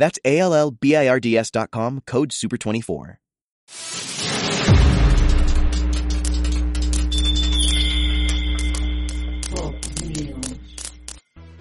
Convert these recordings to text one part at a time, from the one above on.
That's code SUPER24.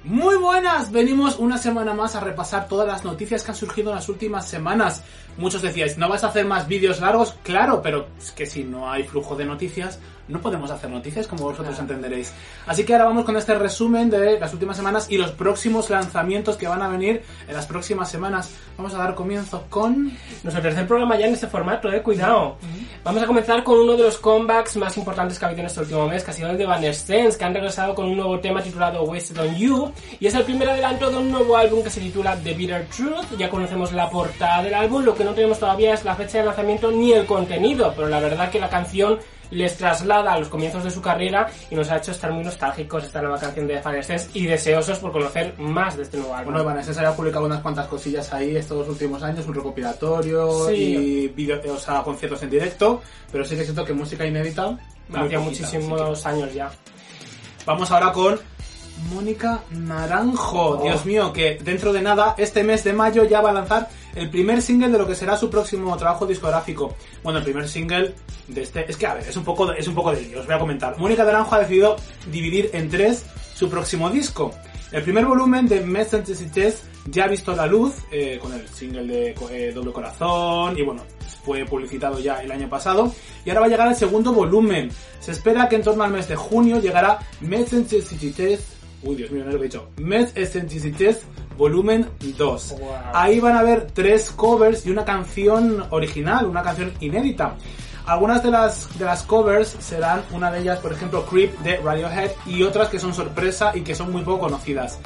Muy buenas, venimos una semana más a repasar todas las noticias que han surgido en las últimas semanas. Muchos decíais, ¿no vas a hacer más vídeos largos? Claro, pero es que si no hay flujo de noticias, no podemos hacer noticias como vosotros entenderéis. Así que ahora vamos con este resumen de las últimas semanas y los próximos lanzamientos que van a venir en las próximas semanas. Vamos a dar comienzo con... Nuestro tercer programa ya en este formato, eh, cuidado. Vamos a comenzar con uno de los comebacks más importantes que ha habido en este último mes, que ha sido el de Evanescence, que han regresado con un nuevo tema titulado Wasted on You, y es el primer adelanto de un nuevo álbum que se titula The Bitter Truth. Ya conocemos la portada del álbum, lo que no tenemos todavía es la fecha de lanzamiento ni el contenido, pero la verdad que la canción les traslada a los comienzos de su carrera y nos ha hecho estar muy nostálgicos esta nueva canción de Evanescence y deseosos por conocer más de este nuevo álbum. Bueno, Evanescence había publicado unas cuantas cosillas ahí estos últimos años, un recopilatorio Sí. y video, o sea, conciertos en directo, pero sí que siento que música inédita... Hacía muchísimos años ya. Vamos ahora con Mónica Naranjo. Dios mío, que dentro de nada, este mes de mayo ya va a lanzar el primer single de lo que será su próximo trabajo discográfico. Bueno, el primer single de este... Es que, a ver, es un poco, es un poco de lío, os voy a comentar. Mónica Naranjo ha decidido dividir en tres su próximo disco. El primer volumen de Mes Anticités ya ha visto la luz eh, con el single de eh, Doble Corazón y bueno, fue publicitado ya el año pasado y ahora va a llegar el segundo volumen. Se espera que en torno al mes de junio llegará Mes Anticités Uy, Dios mío, no lo he dicho. Mes Eccentricités volumen 2. Wow. Ahí van a haber tres covers y una canción original, una canción inédita. Algunas de las, de las covers serán una de ellas, por ejemplo, Creep de Radiohead y otras que son sorpresa y que son muy poco conocidas.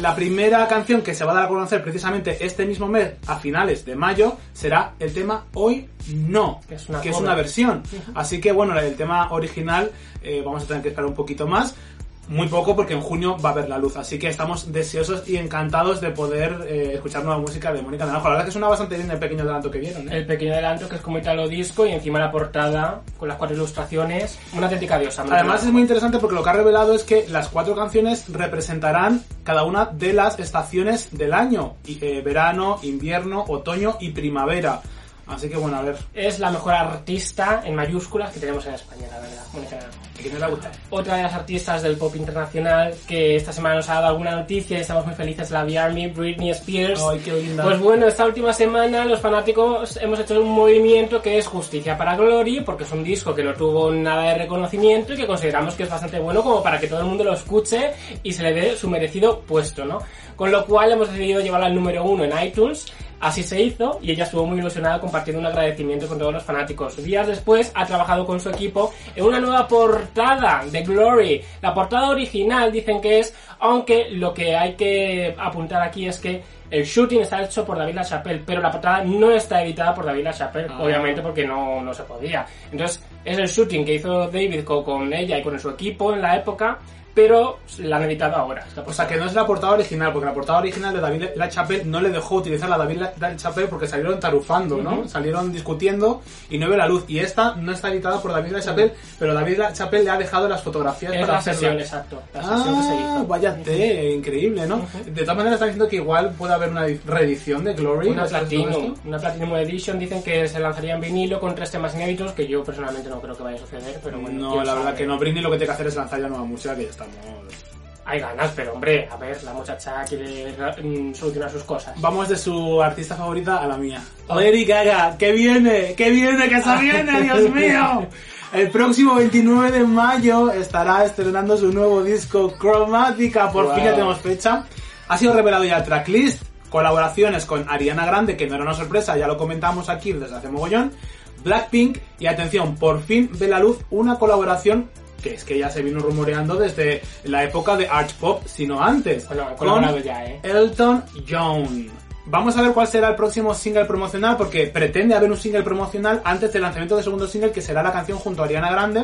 La primera canción que se va a dar a conocer precisamente este mismo mes, a finales de mayo, será el tema Hoy No, Que es una que es una versión. Así que bueno, el tema original eh, vamos a tener que esperar un poquito más. Muy poco porque en junio va a ver la luz, así que estamos deseosos y encantados de poder eh, escuchar nueva música de Mónica Naranjo. La verdad que suena bastante bien el pequeño adelanto que vieron. ¿eh? El pequeño adelanto que es como italo disco y encima la portada con las cuatro ilustraciones. Una auténtica diosa. Además es muy interesante porque lo que ha revelado es que las cuatro canciones representarán cada una de las estaciones del año. Y, eh, verano, invierno, otoño y primavera. Así que bueno, a ver, Es la mejor artista en mayúsculas que tenemos en España, la verdad. Mónica Naranjo. ¿a quién le gusta? Otra de las artistas del pop internacional que esta semana nos ha dado alguna noticia y estamos muy felices, la Army, Britney Spears. Ay, qué linda. Pues bueno, esta última semana los fanáticos hemos hecho un movimiento que es Justicia para Glory, porque es un disco que no tuvo nada de reconocimiento y que consideramos que es bastante bueno como para que todo el mundo lo escuche y se le dé su merecido puesto, ¿no? Con lo cual hemos decidido llevarla al número uno en iTunes. Así se hizo y ella estuvo muy ilusionada compartiendo un agradecimiento con todos los fanáticos. Días después ha trabajado con su equipo en una nueva portada de Glory. La portada original dicen que es, aunque lo que hay que apuntar aquí es que el shooting está hecho por David LaChapelle, pero la portada no está editada por David LaChapelle, Ah. obviamente porque no, no se podía. Entonces es el shooting que hizo David co- con ella y con su equipo en la época, pero la han editado ahora. O sea, que no es la portada original, porque la portada original de David LaChapelle no le dejó utilizar la David LaChapelle porque salieron tarufando, ¿no? Salieron discutiendo y no vio la luz. Y esta no está editada por David LaChapelle, pero David LaChapelle le ha dejado las fotografías es para la sesión, exacto. La sesión que se Ah, hizo. vaya té, increíble, ¿no? De todas maneras están diciendo que igual puede haber una reedición de Glory. Una ¿sabes todo Platinum, una Platinum Edition dicen que se lanzaría en vinilo con tres temas inéditos, que yo personalmente no creo que vaya a suceder, pero bueno. No, la verdad que no. Britney lo que tiene que hacer es lanzar ya nueva música, que ya estamos... Hay ganas, pero hombre, a ver, la muchacha quiere mm, solucionar sus cosas. Vamos de su artista favorita a la mía. Lady Gaga, que viene, que viene, que se viene, Dios mío. El próximo 29 de mayo estará estrenando su nuevo disco Chromática. Por Wow. fin ya tenemos fecha. Ha sido revelado ya el tracklist, colaboraciones con Ariana Grande, que no era una sorpresa, ya lo comentamos aquí desde hace mogollón. Blackpink y atención, por fin ve la luz una colaboración que es que ya se vino rumoreando desde la época de Arch Pop, sino antes. Con ya, ¿eh? Elton John. Vamos a ver cuál será el próximo single promocional, porque pretende haber un single promocional antes del lanzamiento del segundo single, que será la canción junto a Ariana Grande,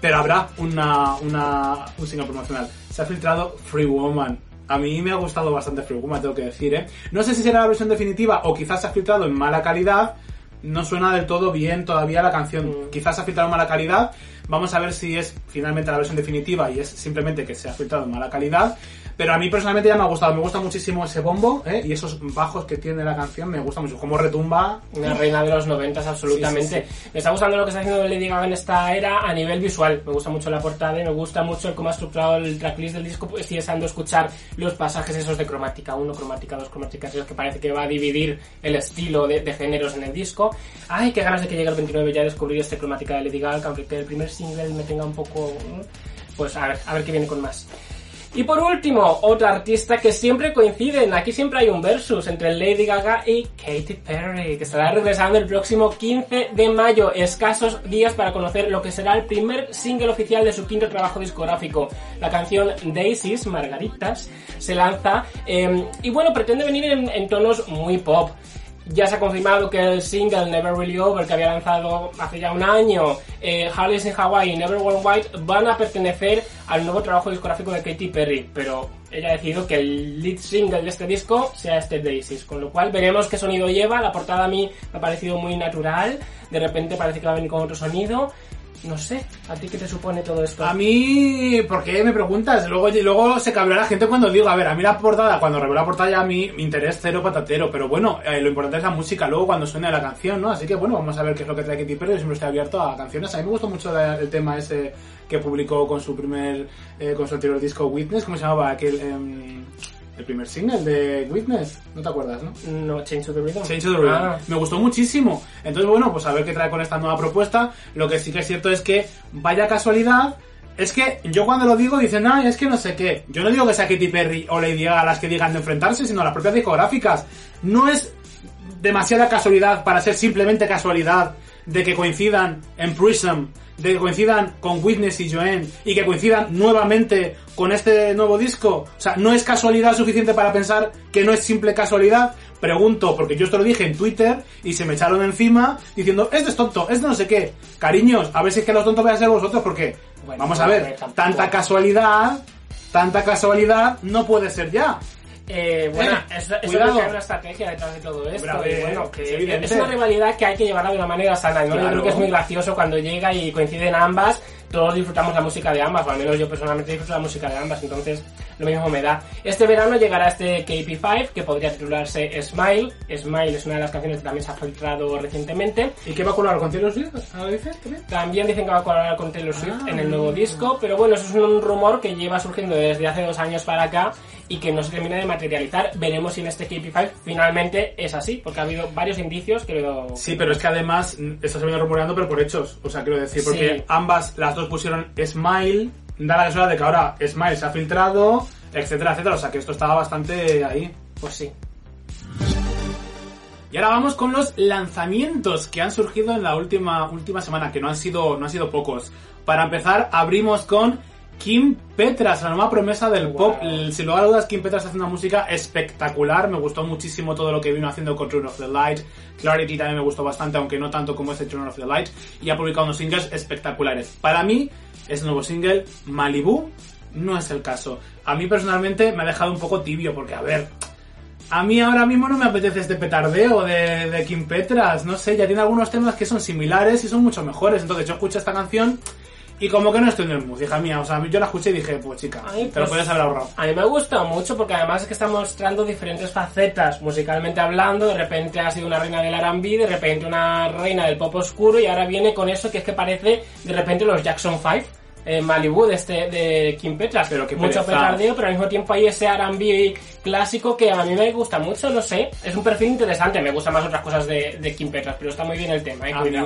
pero habrá una, una, un single promocional. Se ha filtrado Free Woman. A mí me ha gustado bastante Free Woman, tengo que decir, ¿eh? No sé si será la versión definitiva o quizás se ha filtrado en mala calidad. No suena del todo bien todavía la canción. Mm. Quizás se ha filtrado en mala calidad. Vamos a ver si es finalmente la versión definitiva y es simplemente que se ha filtrado en mala calidad. Pero a mí personalmente ya me ha gustado. Me gusta muchísimo ese bombo ¿eh? y esos bajos que tiene la canción. Me gusta mucho. Cómo retumba. Una reina de los noventas, absolutamente. Sí, Me está gustando lo que está haciendo Lady Gaga en esta era a nivel visual. Me gusta mucho la portada y me gusta mucho el cómo ha estructurado el tracklist del disco. Pues estoy deseando escuchar los pasajes esos de cromática 1, cromática 2, cromática 3, que parece que va a dividir el estilo de, de géneros en el disco. Ay, qué ganas de que llegue el 29 ya a descubrir este cromática de Lady Gaga, que aunque que el primer me tenga un poco... Pues a ver, a ver qué viene con más. Y por último, otra artista que siempre coinciden, aquí siempre hay un versus entre Lady Gaga y Katy Perry, que estará regresando el próximo 15 de mayo, escasos días para conocer lo que será el primer single oficial de su quinto trabajo discográfico. La canción Daisies, Margaritas, se lanza eh, y bueno, pretende venir en, en tonos muy pop. Ya se ha confirmado que el single Never Really Over, que había lanzado hace ya un año, eh, in Hawaii y Never Worn White, van a pertenecer al nuevo trabajo discográfico de Katy Perry, pero ella ha decidido que el lead single de este disco sea este Daisies, con lo cual veremos qué sonido lleva. La portada a mí me ha parecido muy natural, de repente parece que va a venir con otro sonido. No sé, ¿a ti qué te supone todo esto? A mí, ¿por qué me preguntas? Luego, luego se cabreará la gente cuando digo, a ver, a mí la portada, cuando revelo la portada a mí mi interés cero patatero, pero bueno, eh, lo importante es la música luego cuando suene la canción, ¿no? Así que bueno, vamos a ver qué es lo que trae Katy Perry, yo siempre estoy abierto a canciones. A mí me gustó mucho el tema ese que publicó con su primer, eh, con su anterior disco Witness, ¿cómo se llamaba? Aquel, em, el primer single de Witness, ¿no te acuerdas, no? No, Change to the Rhythm. Change to the Rhythm. Ah. Me gustó muchísimo. Entonces, bueno, pues a ver qué trae con esta nueva propuesta. Lo que sí que es cierto es que, vaya casualidad, es que yo cuando lo digo dicen, ah, es que no sé qué. Yo no digo que sea Katy Perry o Lady Gaga las que digan de enfrentarse, sino las propias discográficas. No es demasiada casualidad para ser simplemente casualidad de que coincidan en Prism, de que coincidan con Witness y Joanne y que coincidan nuevamente con este nuevo disco. O sea, no es casualidad suficiente para pensar que no es simple casualidad. Pregunto, porque yo esto lo dije en Twitter y se me echaron encima diciendo, este es tonto, este no sé qué. Cariños, a ver si es que los tontos vais a ser vosotros porque, Bueno, vamos a ver, tanta casualidad, tanta casualidad no puede ser ya. Eh, bueno, eso, eso es que hay una estrategia detrás de todo esto. A y bueno, es que evidente. es una rivalidad que hay que llevarla de una manera sana. ¿no? Yo Claro. creo que es muy gracioso cuando llega y coinciden ambas. Todos disfrutamos la música de ambas, o al menos yo personalmente disfruto la música de ambas, entonces lo mismo me da. Este verano llegará este KP5, que podría titularse Smile. Smile es una de las canciones que también se ha filtrado recientemente. ¿Y qué va a colar con Taylor Swift? También? También dicen que va a colaborar con Taylor Swift Ah. en el nuevo disco, pero bueno, eso es un rumor que lleva surgiendo desde hace dos años para acá y que no se termina de materializar. Veremos si en este KP5 finalmente es así, porque ha habido varios indicios que lo... Sí, pero es que además, mm, esto se viene rumoreando, pero por hechos. O sea, quiero decir, porque Sí. ambas, las dos pusieron Smile, da la casualidad de que ahora Smile se ha filtrado, etcétera, etcétera. O sea, que esto estaba bastante ahí. Pues sí. Y ahora vamos con los lanzamientos que han surgido en la última, última semana, que no han sido, no han sido pocos. Para empezar, abrimos con Kim Petras, la nueva promesa del Wow. pop. Sin lugar a dudas, Kim Petras hace una música espectacular. Me gustó muchísimo todo lo que vino haciendo con Turn of the Light. Clarity también me gustó bastante, aunque no tanto como este Turn of the Light. Y ha publicado unos singles espectaculares. Para mí, este nuevo single, Malibu, no es el caso. A mí personalmente me ha dejado un poco tibio, porque a ver, a mí ahora mismo no me apetece este petardeo de, de Kim Petras, no sé, ya tiene algunos temas que son similares y son mucho mejores. Entonces yo escuché esta canción y como que no estoy en el mood, hija mía. O sea, yo la escuché y dije, pues chica, Ay, te lo pues- podías haber ahorrado. A mí me ha gustado mucho porque además es que está mostrando diferentes facetas musicalmente hablando. De repente ha sido una reina del R&B, de repente una reina del pop oscuro y ahora viene con eso que es que parece de repente los Jackson 5. En Malibu de, este, de Kim Petras Pero qué mucho petardeo pero al mismo tiempo hay ese R&B clásico que a mí me gusta mucho no sé es un perfil interesante me gustan más otras cosas de, de Kim Petras pero está muy bien el tema eh, A mí me.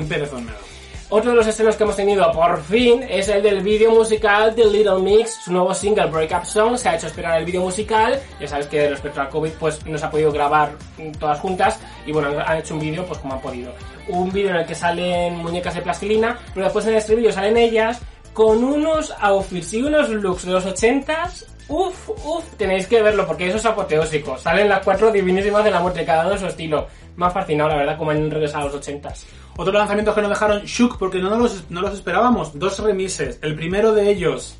Otro de los estrenos que hemos tenido por fin es el del vídeo musical de Little Mix, su nuevo single Break Up Song. Se ha hecho esperar el vídeo musical. Ya sabes que respecto al COVID, pues no ha podido grabar todas juntas. Y bueno, han hecho un vídeo pues como han podido. Un vídeo en el que salen muñecas de plastilina, pero después en el estribillo salen ellas. con unos outfits y unos looks de los 80s. Uf, uf, tenéis que verlo porque eso es apoteósico. Salen las cuatro divinísimas de la muerte, cada uno de su estilo. Me ha fascinado, la verdad, como han regresado a los 80s. Otro lanzamiento que nos dejaron shook porque no los, no los esperábamos. Dos remises. El primero de ellos,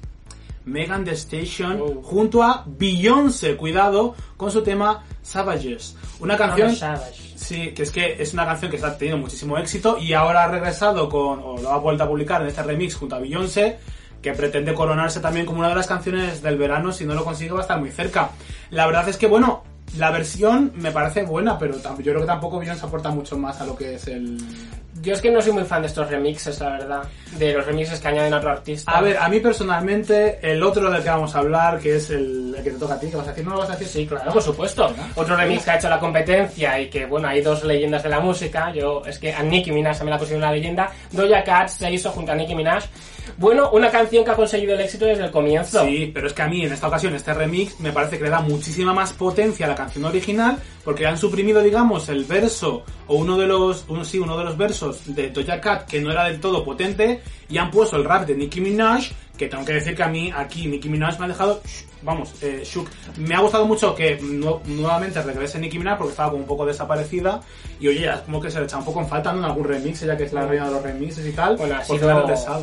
Megan Thee Station, Oh. junto a Beyoncé, cuidado, con su tema Savages. Una canción... Savage. Sí, que es que es una canción que está teniendo muchísimo éxito y ahora ha regresado con, o lo ha vuelto a publicar en este remix junto a Beyoncé, que pretende coronarse también como una de las canciones del verano, si no lo consigue va a estar muy cerca. La verdad es que, bueno, la versión me parece buena, pero yo creo que tampoco Beyoncé aporta mucho más a lo que es el... Yo es que no soy muy fan de estos remixes, la verdad. De los remixes que añaden a otro artista. A ver, a mí personalmente, el otro del que vamos a hablar, que es el, el que te toca a ti, ¿qué vas a decir? ¿No lo vas a decir? Sí, claro, por supuesto. Otro remix que ha hecho la competencia y que, bueno, hay dos leyendas de la música. Yo, es que a Nicki Minaj también la considero una leyenda. Doja Cat se hizo junto a Nicki Minaj. Bueno, una canción que ha conseguido el éxito desde el comienzo. Sí, pero es que a mí en esta ocasión este remix me parece que le da muchísima más potencia a la canción original porque han suprimido, digamos, el verso o uno de los, uno, sí, uno de los versos de Doja Cat que no era del todo potente y han puesto el rap de Nicki Minaj que tengo que decir que a mí aquí Nicki Minaj me ha dejado, vamos, eh, shook. Me ha gustado mucho que nu- nuevamente regrese Nicki Minaj porque estaba como un poco desaparecida y oye, ya es como que se le echa un poco en falta ¿no? en algún remix, ella que es la reina de los remixes y tal, Bueno, ha ha sido,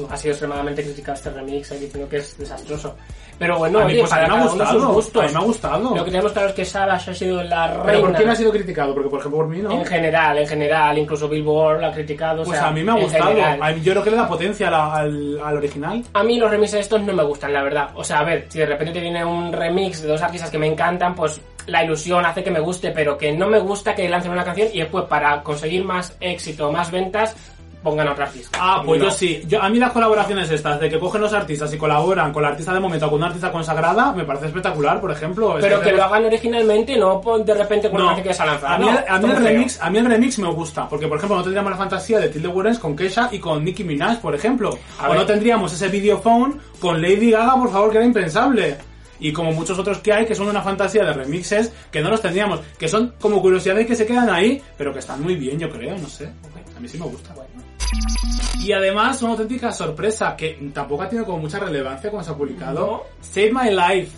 ha sido extremadamente criticado este remix, eh, diciendo que es desastroso. Pero bueno, A mí, oye, pues, a mí me ha gustado, gustos. a mí me ha gustado. Lo que tenemos claro es que Savage ha sido la reina. ¿Pero por quién ha sido criticado? Porque, por ejemplo, por mí no. En general, en general, incluso Billboard lo ha criticado. o Pues sea, a mí me ha gustado. general. A mí- yo creo que le da potencia la- al, al original. A mí los remixes estos no me gustan, la verdad. O sea, a ver, si de repente te viene un remix de dos artistas que me encantan, pues la ilusión hace que me guste, pero que no me gusta que lancen una canción y después para conseguir más éxito, más ventas, pongan a artista. Ah, pues No. yo sí. Yo, a mí las colaboraciones estas, de que cogen los artistas y colaboran con la artista de momento o con una artista consagrada, me parece espectacular, por ejemplo. Pero que lo hagan originalmente, no de repente con No, una que se ha lanzado. a mí, no, a, mí el remix, a mí el remix me gusta, porque por ejemplo no tendríamos la fantasía de Tilde Warrens con Kesha y con Nicki Minaj, por ejemplo. A o ver. no tendríamos ese videophone con Lady Gaga, por favor, que era impensable. Y como muchos otros que hay, que son una fantasía de remixes, que no los tendríamos, que son como curiosidades que se quedan ahí, pero que están muy bien, yo creo, no sé. A mí sí me gusta. Y además, una auténtica sorpresa, que tampoco ha tenido como mucha relevancia cuando se ha publicado. No. Save My Life,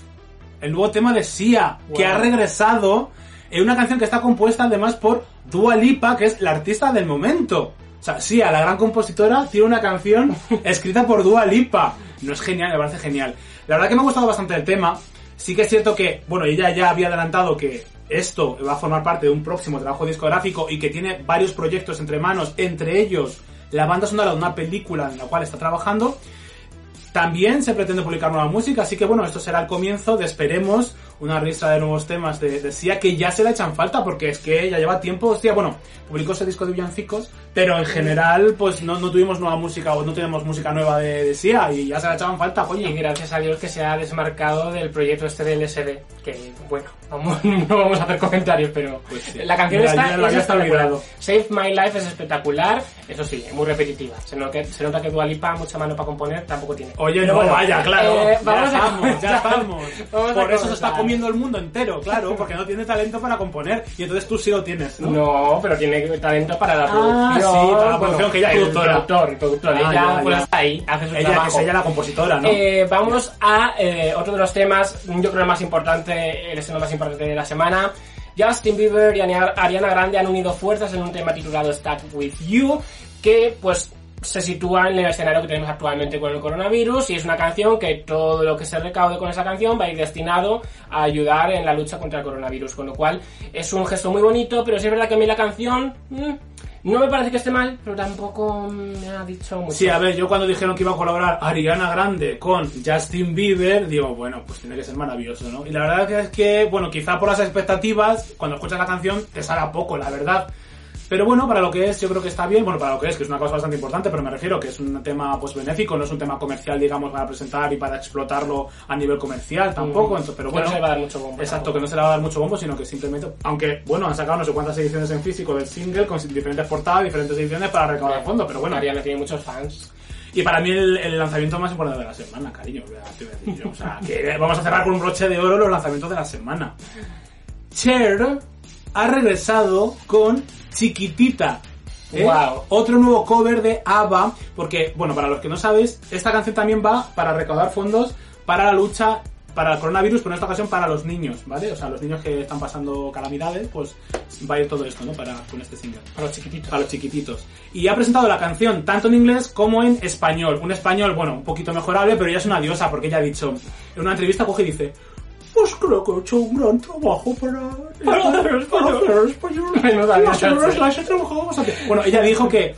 el nuevo tema de Sia, que ha regresado en una canción que está compuesta además por Dua Lipa, que es la artista del momento. O sea, Sia, la gran compositora, tiene una canción escrita por Dua Lipa. No es genial, me parece genial. La verdad que me ha gustado bastante el tema. Sí que es cierto que, bueno, ella ya había adelantado que esto va a formar parte de un próximo trabajo discográfico y que tiene varios proyectos entre manos, entre ellos la banda sonora de una película en la cual está trabajando. También se pretende publicar nueva música, así que bueno, esto será el comienzo de esperemos una ristra de nuevos temas de, Sia que ya se le echan falta porque es que ya lleva tiempo, hostia, bueno, publicó ese disco de villancicos, pero en general pues no, no tuvimos nueva música o no tenemos música nueva de, de Sia y ya se le echaban falta, Y coño. gracias a Dios que se ha desmarcado del proyecto este del SD, que bueno, vamos- no vamos a hacer comentarios, pero Pues sí. la canción Mira, está, ya la es espectacular. Save My Life es espectacular, eso sí, es muy repetitiva. Se nota, se nota que Dua Lipa, mucha mano para componer, tampoco tiene. Oye, Pero no, bueno, vaya, claro. eh, ya vamos a estamos, ya estamos. Vamos a Por eso se está comenzar. comiendo el mundo entero, claro, porque no tiene talento para componer y entonces tú sí lo tienes, ¿no? No, pero tiene talento para la Ah, producción. sí, para la producción, que ella es productora. productor, el productor. Ah, ella ya, ahí, hace su Ella, trabajo. es ella la compositora, ¿no? Eh, vamos a eh, otro de los temas, yo creo el más importante, el estreno más importante de la semana. Justin Bieber y Ari- Ariana Grande han unido fuerzas en un tema titulado Stuck With You, que pues se sitúa en el escenario que tenemos actualmente con el coronavirus y es una canción que todo lo que se recaude con esa canción va a ir destinado a ayudar en la lucha contra el coronavirus, con lo cual es un gesto muy bonito, pero sí es verdad que a mí la canción mm, no me parece que esté mal, pero tampoco me ha dicho mucho. Sí, a ver, yo cuando dijeron que iba a colaborar Ariana Grande con Justin Bieber, digo, bueno, pues tiene que ser maravilloso, ¿no? Y la verdad es que, bueno, quizá por las expectativas, cuando escuchas la canción te sale a poco, la verdad. Pero bueno, para lo que es, yo creo que está bien, bueno, para lo que es, que es una cosa bastante importante, pero me refiero que es un tema pues benéfico, no es un tema comercial, digamos, para presentar y para explotarlo a nivel comercial tampoco, Mm. entonces, pero Que bueno. no se le va a dar mucho bombo Exacto, que no se le va a dar mucho bombo, sino que simplemente, aunque, bueno, han sacado no sé cuántas ediciones en físico del single con diferentes portadas, diferentes ediciones para recaudar fondos, pero bueno. Ariana tiene muchos fans. Y para mí el, el lanzamiento más importante de la semana, cariño, te voy a decir yo. O sea, que vamos a cerrar con un broche de oro los lanzamientos de la semana. Cher ha regresado con Chiquitita. ¿eh? Guau. Otro nuevo cover de ABBA, porque, bueno, para los que no sabéis, esta canción también va para recaudar fondos para la lucha para el coronavirus, pero en esta ocasión para los niños, ¿vale? O sea, los niños que están pasando calamidades, pues va a ir todo esto, ¿no? Para, con este single. Para los chiquititos. Para los chiquititos. Y ha presentado la canción tanto en inglés como en español. Un español, bueno, un poquito mejorable, pero ella es una diosa, porque ella ha dicho, en una entrevista coge y dice, pues creo que he hecho un gran trabajo para, Para hacer español". para hacer español. Las las he trabajado bastante. Bueno, ella dijo que,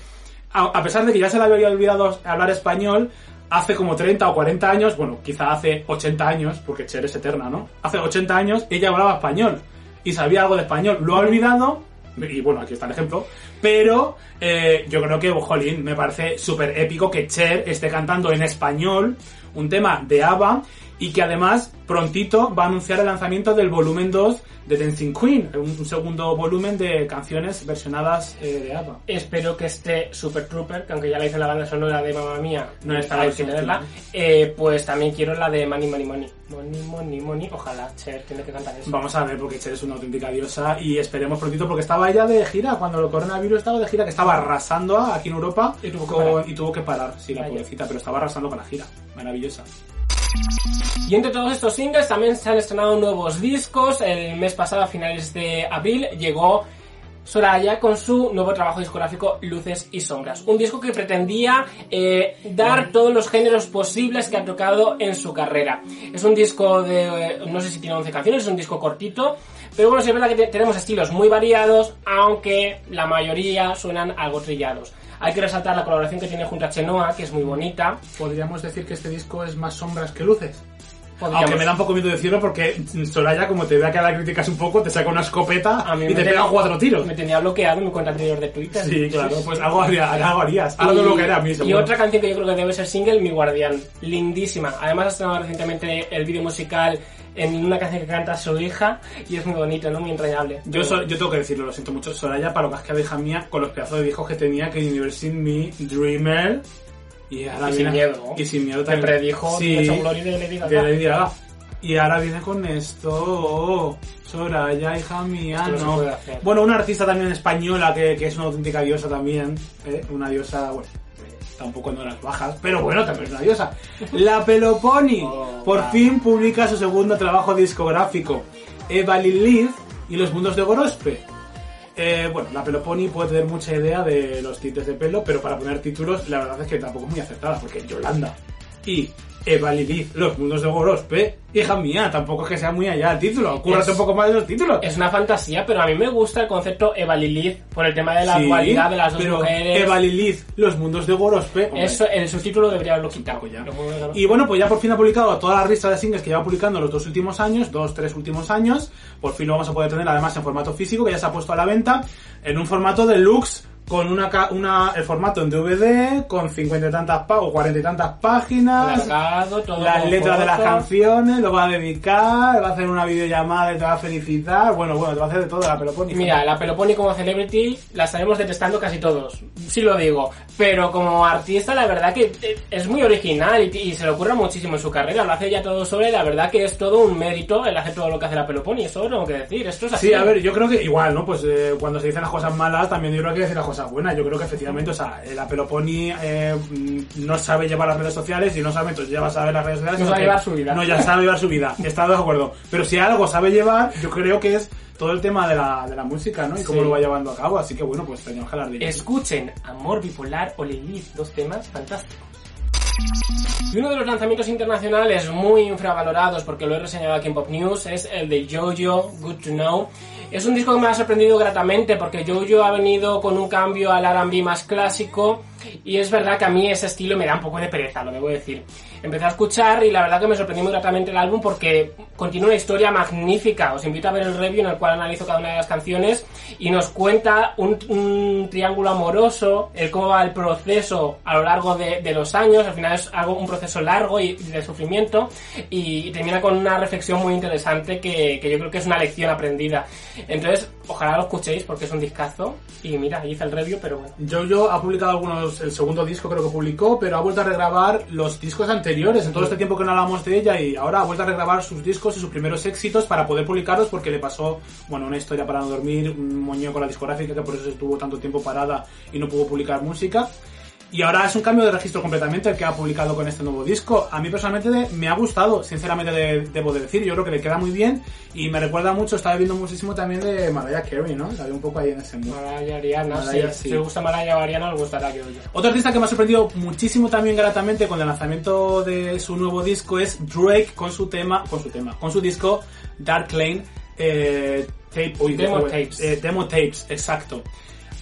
a, a pesar de que ya se le había olvidado hablar español, hace como 30 o 40 años, bueno, quizá hace 80 años, porque Cher es eterna, ¿no? Hace 80 años ella hablaba español y sabía algo de español. Lo ha olvidado, y bueno, aquí está el ejemplo, pero eh, yo creo que, jolín, me parece súper épico que Cher esté cantando en español un tema de ABBA y que además prontito va a anunciar el lanzamiento del volumen 2 de Dancing Queen, un, un segundo volumen de canciones versionadas eh, de ABBA. Espero que esté Super Trooper, que aunque ya la hice la banda sonora de Mamma Mía, No está la que versión verla. Eh, pues también quiero la de Money, Money, Money. Money, Money, Money. Ojalá Cher tiene que cantar eso. Vamos a ver porque Cher es una auténtica diosa y esperemos prontito porque estaba ella de gira cuando el coronavirus estaba de gira que estaba arrasando aquí en Europa Y tuvo que con- parar. y tuvo que parar, sí, la pobrecita, pero estaba arrasando con la gira. Maravillosa. Y entre todos estos singles también se han estrenado nuevos discos. El mes pasado, a finales de abril, llegó Soraya con su nuevo trabajo discográfico Luces y Sombras. Un disco que pretendía eh, dar todos los géneros posibles que ha tocado en su carrera. Es un disco de, eh, no sé si tiene 11 canciones, es un disco cortito. Pero bueno, sí es verdad que te- tenemos estilos muy variados, aunque la mayoría suenan algo trillados. Hay que resaltar la colaboración que tiene junto a Chenoa, que es muy bonita. Podríamos decir que este disco es más sombras que luces. Podríamos- Aunque me da un poco miedo decirlo porque Soraya, como te vea que la criticas un poco, te saca una escopeta A mí y te tenía- pega cuatro tiros. Me tenía bloqueado en mi cuenta anterior de Twitter. Sí, claro, pues algo, haría- algo harías. Algo de lo que era a mí, y otra canción que yo creo que debe ser single, Mi Guardián. Lindísima. Además ha estrenado recientemente el vídeo musical en una canción que canta su hija y es muy bonito, ¿no? Muy entrañable. Yo, so- yo tengo que decirlo, lo siento mucho. Soraya, para lo que has quedado hija mía, con los pedazos de discos que tenía, que Universe in Me, Dreamer. Y ahora Y sin viene- miedo, ¿no? Y sin miedo Que también. predijo sí, de Lady Gaga. de Lady Gaga. Y ahora viene con esto. Soraya, hija mía, Esto no no. Bueno, una artista también española que, que es una auténtica diosa también. ¿eh? Una diosa, bueno. Tampoco en horas bajas, pero bueno, también es una diosa. La Peloponi Oh, por wow. fin publica su segundo trabajo discográfico, Eva Lilith y los mundos de Gorospe. Eh, bueno, la Peloponi puede tener mucha idea de los tintes de pelo, pero para poner títulos, la verdad es que tampoco es muy acertada, porque Yolanda y Eva Lilith, los mundos de Gorospe, hija mía, tampoco es que sea muy allá el título, cúrrate Es- un poco más de los títulos. Es una fantasía, pero a mí me gusta el concepto Eva Lilith por el tema de la Sí, dualidad de las dos pero mujeres. Eva Lilith, los mundos de Gorospe. hombre, Eso, el subtítulo debería haberlo quitado. poco ya. Y bueno, pues ya por fin ha publicado toda la lista de singles que lleva publicando los dos últimos años, dos, tres últimos años. Por fin lo vamos a poder tener además en formato físico, que ya se ha puesto a la venta, en un formato deluxe, con una, una el formato en DVD, con cincuenta y tantas o cuarenta y tantas páginas. Alargado, todo Las letras de las canciones, lo va a dedicar, va a hacer una videollamada y te va a felicitar. Bueno, bueno, te va a hacer de todo la Peloponi. Mira, la Peloponi como celebrity la estaremos detestando casi todos, sí lo digo, pero como artista la verdad que eh, es muy original y, y se le ocurre muchísimo en su carrera, lo hace ya todo sobre, la verdad que es todo un mérito el hacer todo lo que hace la Peloponi, eso lo tengo que decir, esto es así. Sí, a ver, yo creo que igual, ¿no? Pues eh, cuando se dicen las cosas malas, también yo creo que decir las cosas buenas. Yo creo que efectivamente, o sea, la Peloponi eh, mm, no sabe llevar las redes sociales y no sabe, entonces ya va a saber las redes sociales. No sabe llevar su vida. No, ya sabe llevar su vida. Está de acuerdo. Pero si algo sabe llevar, yo creo que es todo el tema de la, de la música, ¿no? Y cómo Sí. lo va llevando a cabo. Así que bueno, pues tenemos que hablar de. Escuchen Amor Bipolar o Lilith, dos temas fantásticos. Y uno de los lanzamientos internacionales muy infravalorados, porque lo he reseñado aquí en Pop News, es el de Jojo, Good to Know. Es un disco que me ha sorprendido gratamente porque Jojo ha venido con un cambio al R&B más clásico y es verdad que a mí ese estilo me da un poco de pereza, lo debo decir. Empecé a escuchar y la verdad que me sorprendió muy gratamente el álbum porque contiene una historia magnífica. Os invito a ver el review en el cual analizo cada una de las canciones y nos cuenta un, triángulo amoroso, el cómo va el proceso a lo largo de, los años. Al final es algo, un proceso largo y de sufrimiento y, termina con una reflexión muy interesante que yo creo que es una lección aprendida. Entonces, ojalá lo escuchéis porque es un discazo. Y mira, hice el review, pero bueno. Jojo ha publicado algunos el segundo disco creo que publicó, pero ha vuelto a regrabar los discos anteriores en todo este tiempo que no hablamos de ella y ahora ha vuelto a regrabar sus discos y sus primeros éxitos para poder publicarlos porque le pasó, bueno, una historia para no dormir, un moño con la discográfica que por eso estuvo tanto tiempo parada y no pudo publicar música. Y ahora es un cambio de registro completamente el que ha publicado con este nuevo disco. A mí personalmente me ha gustado, sinceramente debo de decir. Yo creo que le queda muy bien y me recuerda mucho, estaba viendo muchísimo también de Mariah Carey, ¿no? La un poco ahí en ese mundo. Mariah Ariana, Mariah, sí. Si os gusta Mariah Ariana, os gustará que oye. Otro artista que me ha sorprendido muchísimo también gratamente con el lanzamiento de su nuevo disco es Drake con su tema, con su tema, con su disco Dark Lane eh, tape, Demo Tapes. Eh, demo Tapes, exacto.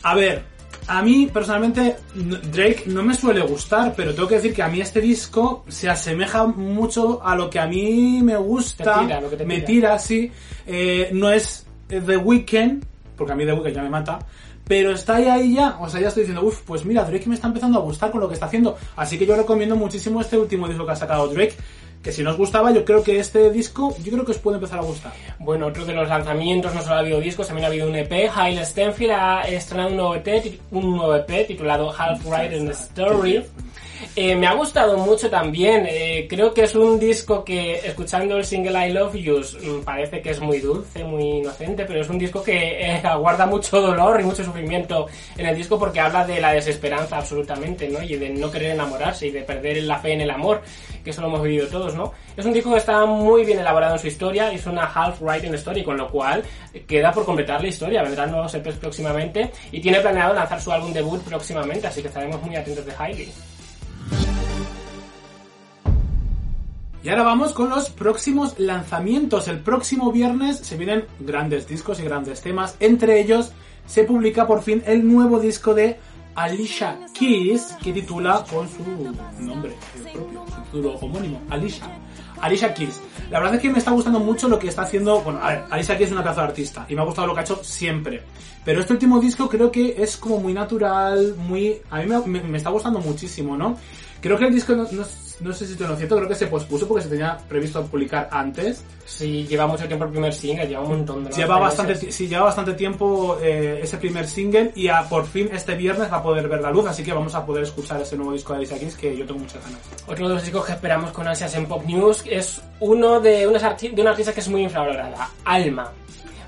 A ver, a mí, personalmente, Drake no me suele gustar, pero tengo que decir que a mí este disco se asemeja mucho a lo que a mí me gusta. Te tira, lo que te me tira. tira, sí. Eh, no es The Weeknd, porque a mí The Weeknd ya me mata. Pero está ahí, ahí ya, o sea, ya estoy diciendo, uff, pues mira, Drake me está empezando a gustar con lo que está haciendo. Así que yo recomiendo muchísimo este último disco que ha sacado Drake, que si no os gustaba, yo creo que este disco, yo creo que os puede empezar a gustar. Bueno, otro de los lanzamientos, no solo ha habido discos, también ha habido un EP. Haile Stenfield ha estrenado un nuevo EP, un nuevo EP titulado Half Right in the Story. Eh, me ha gustado mucho también. Eh, creo que es un disco que, escuchando el single I Love You, mm, parece que es muy dulce, muy inocente, pero es un disco que eh, aguarda mucho dolor y mucho sufrimiento en el disco porque habla de la desesperanza absolutamente, ¿no? Y de no querer enamorarse y de perder la fe en el amor, que eso lo hemos vivido todos, ¿no? Es un disco que está muy bien elaborado en su historia, es una half the story, con lo cual queda por completar la historia. Vendrán nuevos EPs próximamente y tiene planeado lanzar su álbum debut próximamente, así que estaremos muy atentos de Hailey. Y ahora vamos con los próximos lanzamientos. El próximo viernes se vienen grandes discos y grandes temas. Entre ellos se publica por fin el nuevo disco de Alicia Keys que titula con su nombre propio, su título homónimo, Alicia. Alicia Keys. La verdad es que me está gustando mucho lo que está haciendo. Bueno, Alicia Keys es una pedazo de artista y me ha gustado lo que ha hecho siempre. Pero este último disco creo que es como muy natural, muy. A mí me, está gustando muchísimo, ¿no? Creo que el disco, no- no sé si te lo cierto, creo que se pospuso porque se tenía previsto publicar antes. Sí, lleva mucho tiempo el primer single, lleva un montón de Lleva bastante, sí, lleva bastante tiempo eh, ese primer single y a, por fin este viernes va a poder ver la luz, así que vamos a poder escuchar ese nuevo disco de Alicia Keys que yo tengo muchas ganas. Otro de los discos que esperamos con ansias en Pop News es uno de, unas de una artista que es muy infravalorada, Alma.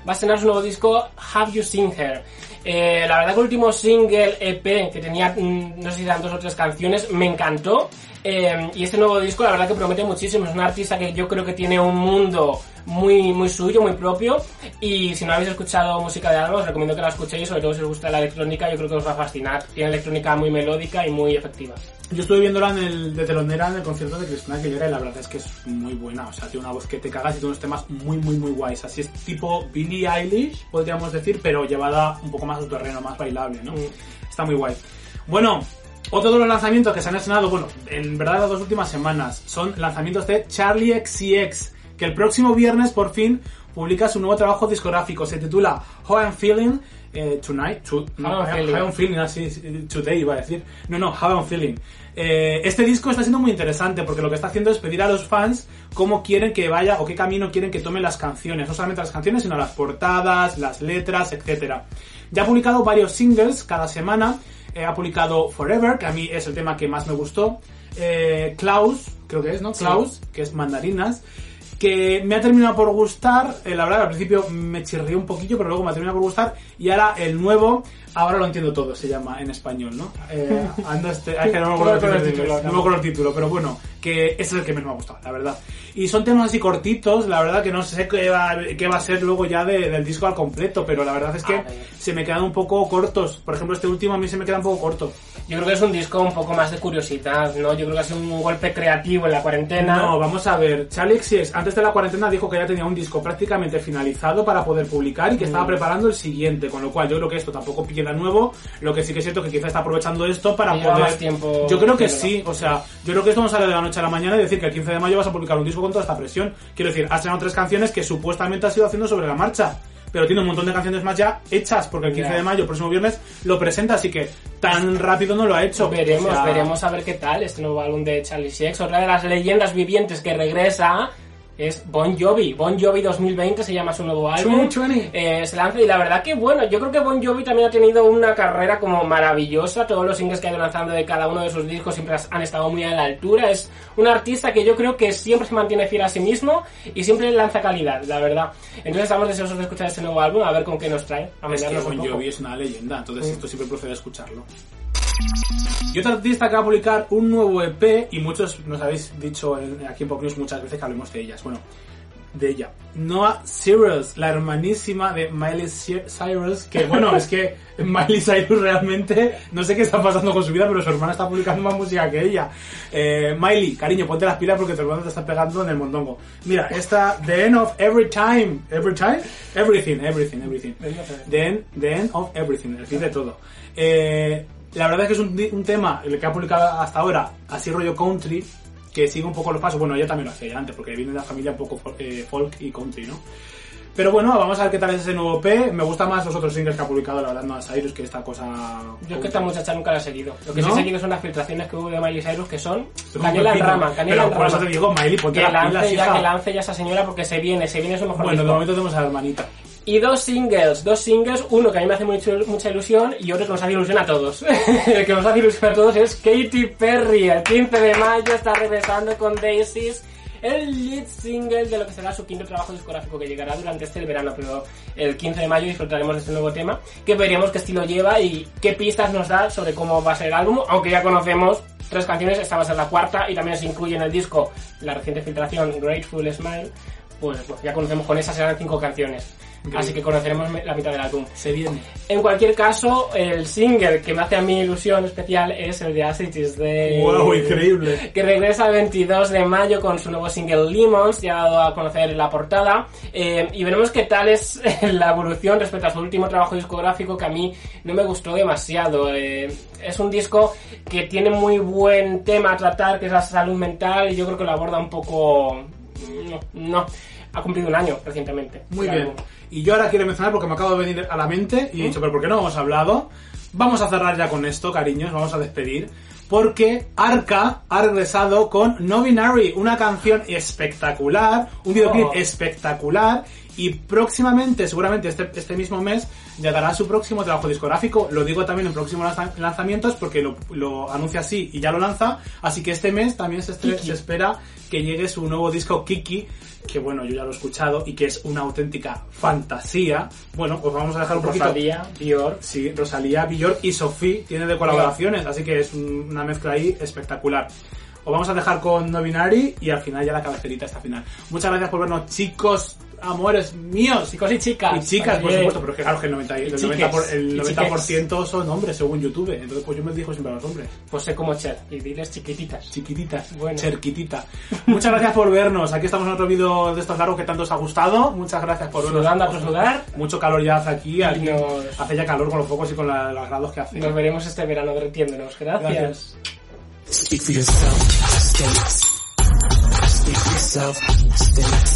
Va a estrenar su nuevo disco Have You Seen Her. Eh, la verdad que el último single EP que tenía, mm, no sé si eran dos o tres canciones, me encantó. Eh, y este nuevo disco la verdad que promete muchísimo. Es una artista que yo creo que tiene un mundo muy, muy suyo, muy propio. Y si no habéis escuchado música de Alma, os recomiendo que la escuchéis, sobre todo si os gusta la electrónica, yo creo que os va a fascinar. Tiene electrónica muy melódica y muy efectiva. Yo estuve viéndola en el, de telonera en el concierto de Cristina Aguilera y la verdad es que es muy buena, o sea, tiene una voz que te cagas y tiene unos temas muy, muy, muy guays. Así es tipo Billie Eilish, podríamos decir, pero llevada un poco más a su terreno, más bailable, ¿no? Mm. Está muy guay. Bueno, otro de los lanzamientos que se han estrenado, bueno, en verdad las dos últimas semanas, son lanzamientos de Charlie XCX, que el próximo viernes por fin publica su nuevo trabajo discográfico. Se titula How I'm Feeling eh, Tonight. to- no, I'm Feeling. How I'm Feeling, así, today iba a decir. No, no, How I'm Feeling. Eh, este disco está siendo muy interesante porque lo que está haciendo es pedir a los fans cómo quieren que vaya o qué camino quieren que tomen las canciones. No solamente las canciones, sino las portadas, las letras, etcétera. Ya ha publicado varios singles cada semana. Eh, ha publicado Forever, que a mí es el tema que más me gustó. Eh, Klaus, creo que es, ¿no? Sí. Klaus, que es mandarinas. Que me ha terminado por gustar. eh, la verdad, al principio me chirrió un poquillo, pero luego me ha terminado por gustar. Y ahora el nuevo, ahora lo entiendo todo, se llama en español, ¿no? Eh, este, ay, que no me acuerdo el título, título, no me acuerdo el título, pero bueno, que ese es el que menos me ha gustado, la verdad. Y son temas así cortitos, la verdad que no sé qué va, qué va a ser luego ya de- del disco al completo, pero la verdad es que A ver. se me quedan un poco cortos. Por ejemplo, este último a mí se me queda un poco corto. Yo creo que es un disco un poco más de curiosidad, ¿no? Yo creo que ha sido un golpe creativo en la cuarentena. No, vamos a ver. Charlie XCX antes de la cuarentena dijo que ya tenía un disco prácticamente finalizado para poder publicar y que estaba preparando el siguiente, con lo cual yo creo que esto tampoco pilla nuevo. Lo que sí que es cierto que quizá está aprovechando esto para lleva poder. más tiempo yo creo que sí, o sea, yo creo que esto no sale de la noche a la mañana y decir que el 15 de mayo vas a publicar un disco con toda esta presión. Quiero decir, has estrenado tres canciones que supuestamente has ido haciendo sobre la marcha. Pero tiene un montón de canciones más ya hechas, porque el 15 Ya. de mayo, próximo viernes, lo presenta, así que tan rápido no lo ha hecho. Veremos, O sea, veremos a ver qué tal este nuevo álbum de Charlie Sex. Otra de las leyendas vivientes que regresa es Bon Jovi. Bon Jovi 2020 se llama su nuevo álbum. 2020. Eh, se lanza y la verdad que bueno, yo creo que Bon Jovi también ha tenido una carrera como maravillosa. Todos los singles que ha ido lanzando de cada uno de sus discos siempre han estado muy a la altura. Es un artista que yo creo que siempre se mantiene fiel a sí mismo y siempre lanza calidad, la verdad. Entonces estamos deseosos de escuchar este nuevo álbum, a ver con qué nos trae. A Es que Bon. Jovi es una leyenda, entonces esto siempre procede a escucharlo. Y otra artista que va a publicar un nuevo EP, y muchos nos habéis dicho en- aquí en Pop News muchas veces que hablemos de ellas. Bueno, de ella. Noah Cyrus, la hermanísima de Miley Cy- Cyrus, que bueno, es que Miley Cyrus realmente no sé qué está pasando con su vida, pero su hermana está publicando más música que ella. Eh, Miley, cariño, ponte las pilas porque tu hermana te está pegando en el mondongo. Mira, esta, The End of Every Time. Every Time? Everything, everything, everything. The End, the end of Everything, el fin de todo. Eh, la verdad es que es un, un tema, el que ha publicado hasta ahora, así rollo country, que sigue un poco los pasos. Bueno, ella también lo hacía antes, porque viene de la familia un poco eh, folk y country, ¿no? Pero bueno, vamos a ver qué tal es ese nuevo P. Me gusta más los otros singles que ha publicado, la verdad, Noah Cyrus, que esta cosa... Yo es que esta muchacha nunca la he seguido. Lo que sí ¿No? he seguido son las filtraciones que hubo de Miley Cyrus que son canela en rama, canela en por eso rama. te digo, Miley, ponte Que las lance pilas, ya, que lance ya esa señora porque se viene, se viene su mejor Bueno, de momento tenemos a la hermanita. Y dos singles, dos singles, uno que a mí me hace mucho- mucha ilusión y otro que nos hace ilusión a todos. el que nos hace ilusión a todos es Katy Perry. El 15 de mayo está regresando con Daisies, el lead single de lo que será su quinto trabajo discográfico que llegará durante este verano, pero el 15 de mayo disfrutaremos de este nuevo tema, que veremos qué estilo lleva y qué pistas nos da sobre cómo va a ser el álbum, aunque ya conocemos tres canciones, esta va a ser la cuarta y también se incluye en el disco la reciente filtración Grateful Smile, pues, pues ya conocemos con esa serán cinco canciones. Así que conoceremos la mitad del álbum. Se viene. En cualquier caso, el single que me hace a mí ilusión especial es el de As It Is de... ¡Wow, increíble! Que regresa el 22 de mayo con su nuevo single Lemons, ya ha dado a conocer la portada. Eh, y veremos qué tal es la evolución respecto a su último trabajo discográfico que a mí no me gustó demasiado. Eh, es un disco que tiene muy buen tema a tratar, que es la salud mental, y yo creo que lo aborda un poco... No, no. Ha cumplido un año recientemente. Muy bien. álbum. Y yo ahora quiero mencionar porque me acabo de venir a la mente y he dicho, pero ¿por qué no hemos hablado? Vamos a cerrar ya con esto, cariños, vamos a despedir. Porque Arca ha regresado con No Binary, una canción espectacular, un videoclip Oh. espectacular y próximamente, seguramente este, este mismo mes, llegará su próximo trabajo discográfico. Lo digo también en próximos lanza- lanzamientos porque lo, lo anuncia así y ya lo lanza. Así que este mes también se, se espera que llegue su nuevo disco Kiki, que bueno, yo ya lo he escuchado y que es una auténtica fantasía. Bueno, pues vamos a dejar un poquito... Rosalía, Dior. Sí, Rosalía, Bjork y Sophie tiene de colaboraciones, así que es un- una mezcla ahí espectacular. Os vamos a dejar con No Binary y al final ya la cabecerita está final. Muchas gracias por vernos, chicos, amores míos. Chicos y chicas. Y chicas, por supuesto, pero es que claro que el 90%, el Y 90, por- el chiques. 90% son hombres según YouTube. Entonces pues yo me dijo siempre a los hombres. Pues sé como Cher. Y diles chiquititas. Chiquititas, Bueno. cerquitita. Muchas gracias por vernos. Aquí estamos en otro vídeo de estos largos que tanto os ha gustado. Muchas gracias por vernos. Sudando a sudar. Mucho calor ya hace aquí. aquí nos- Hace ya calor con los focos y con la- los grados que hace. Nos veremos este verano derritiéndonos. Gracias. Gracias.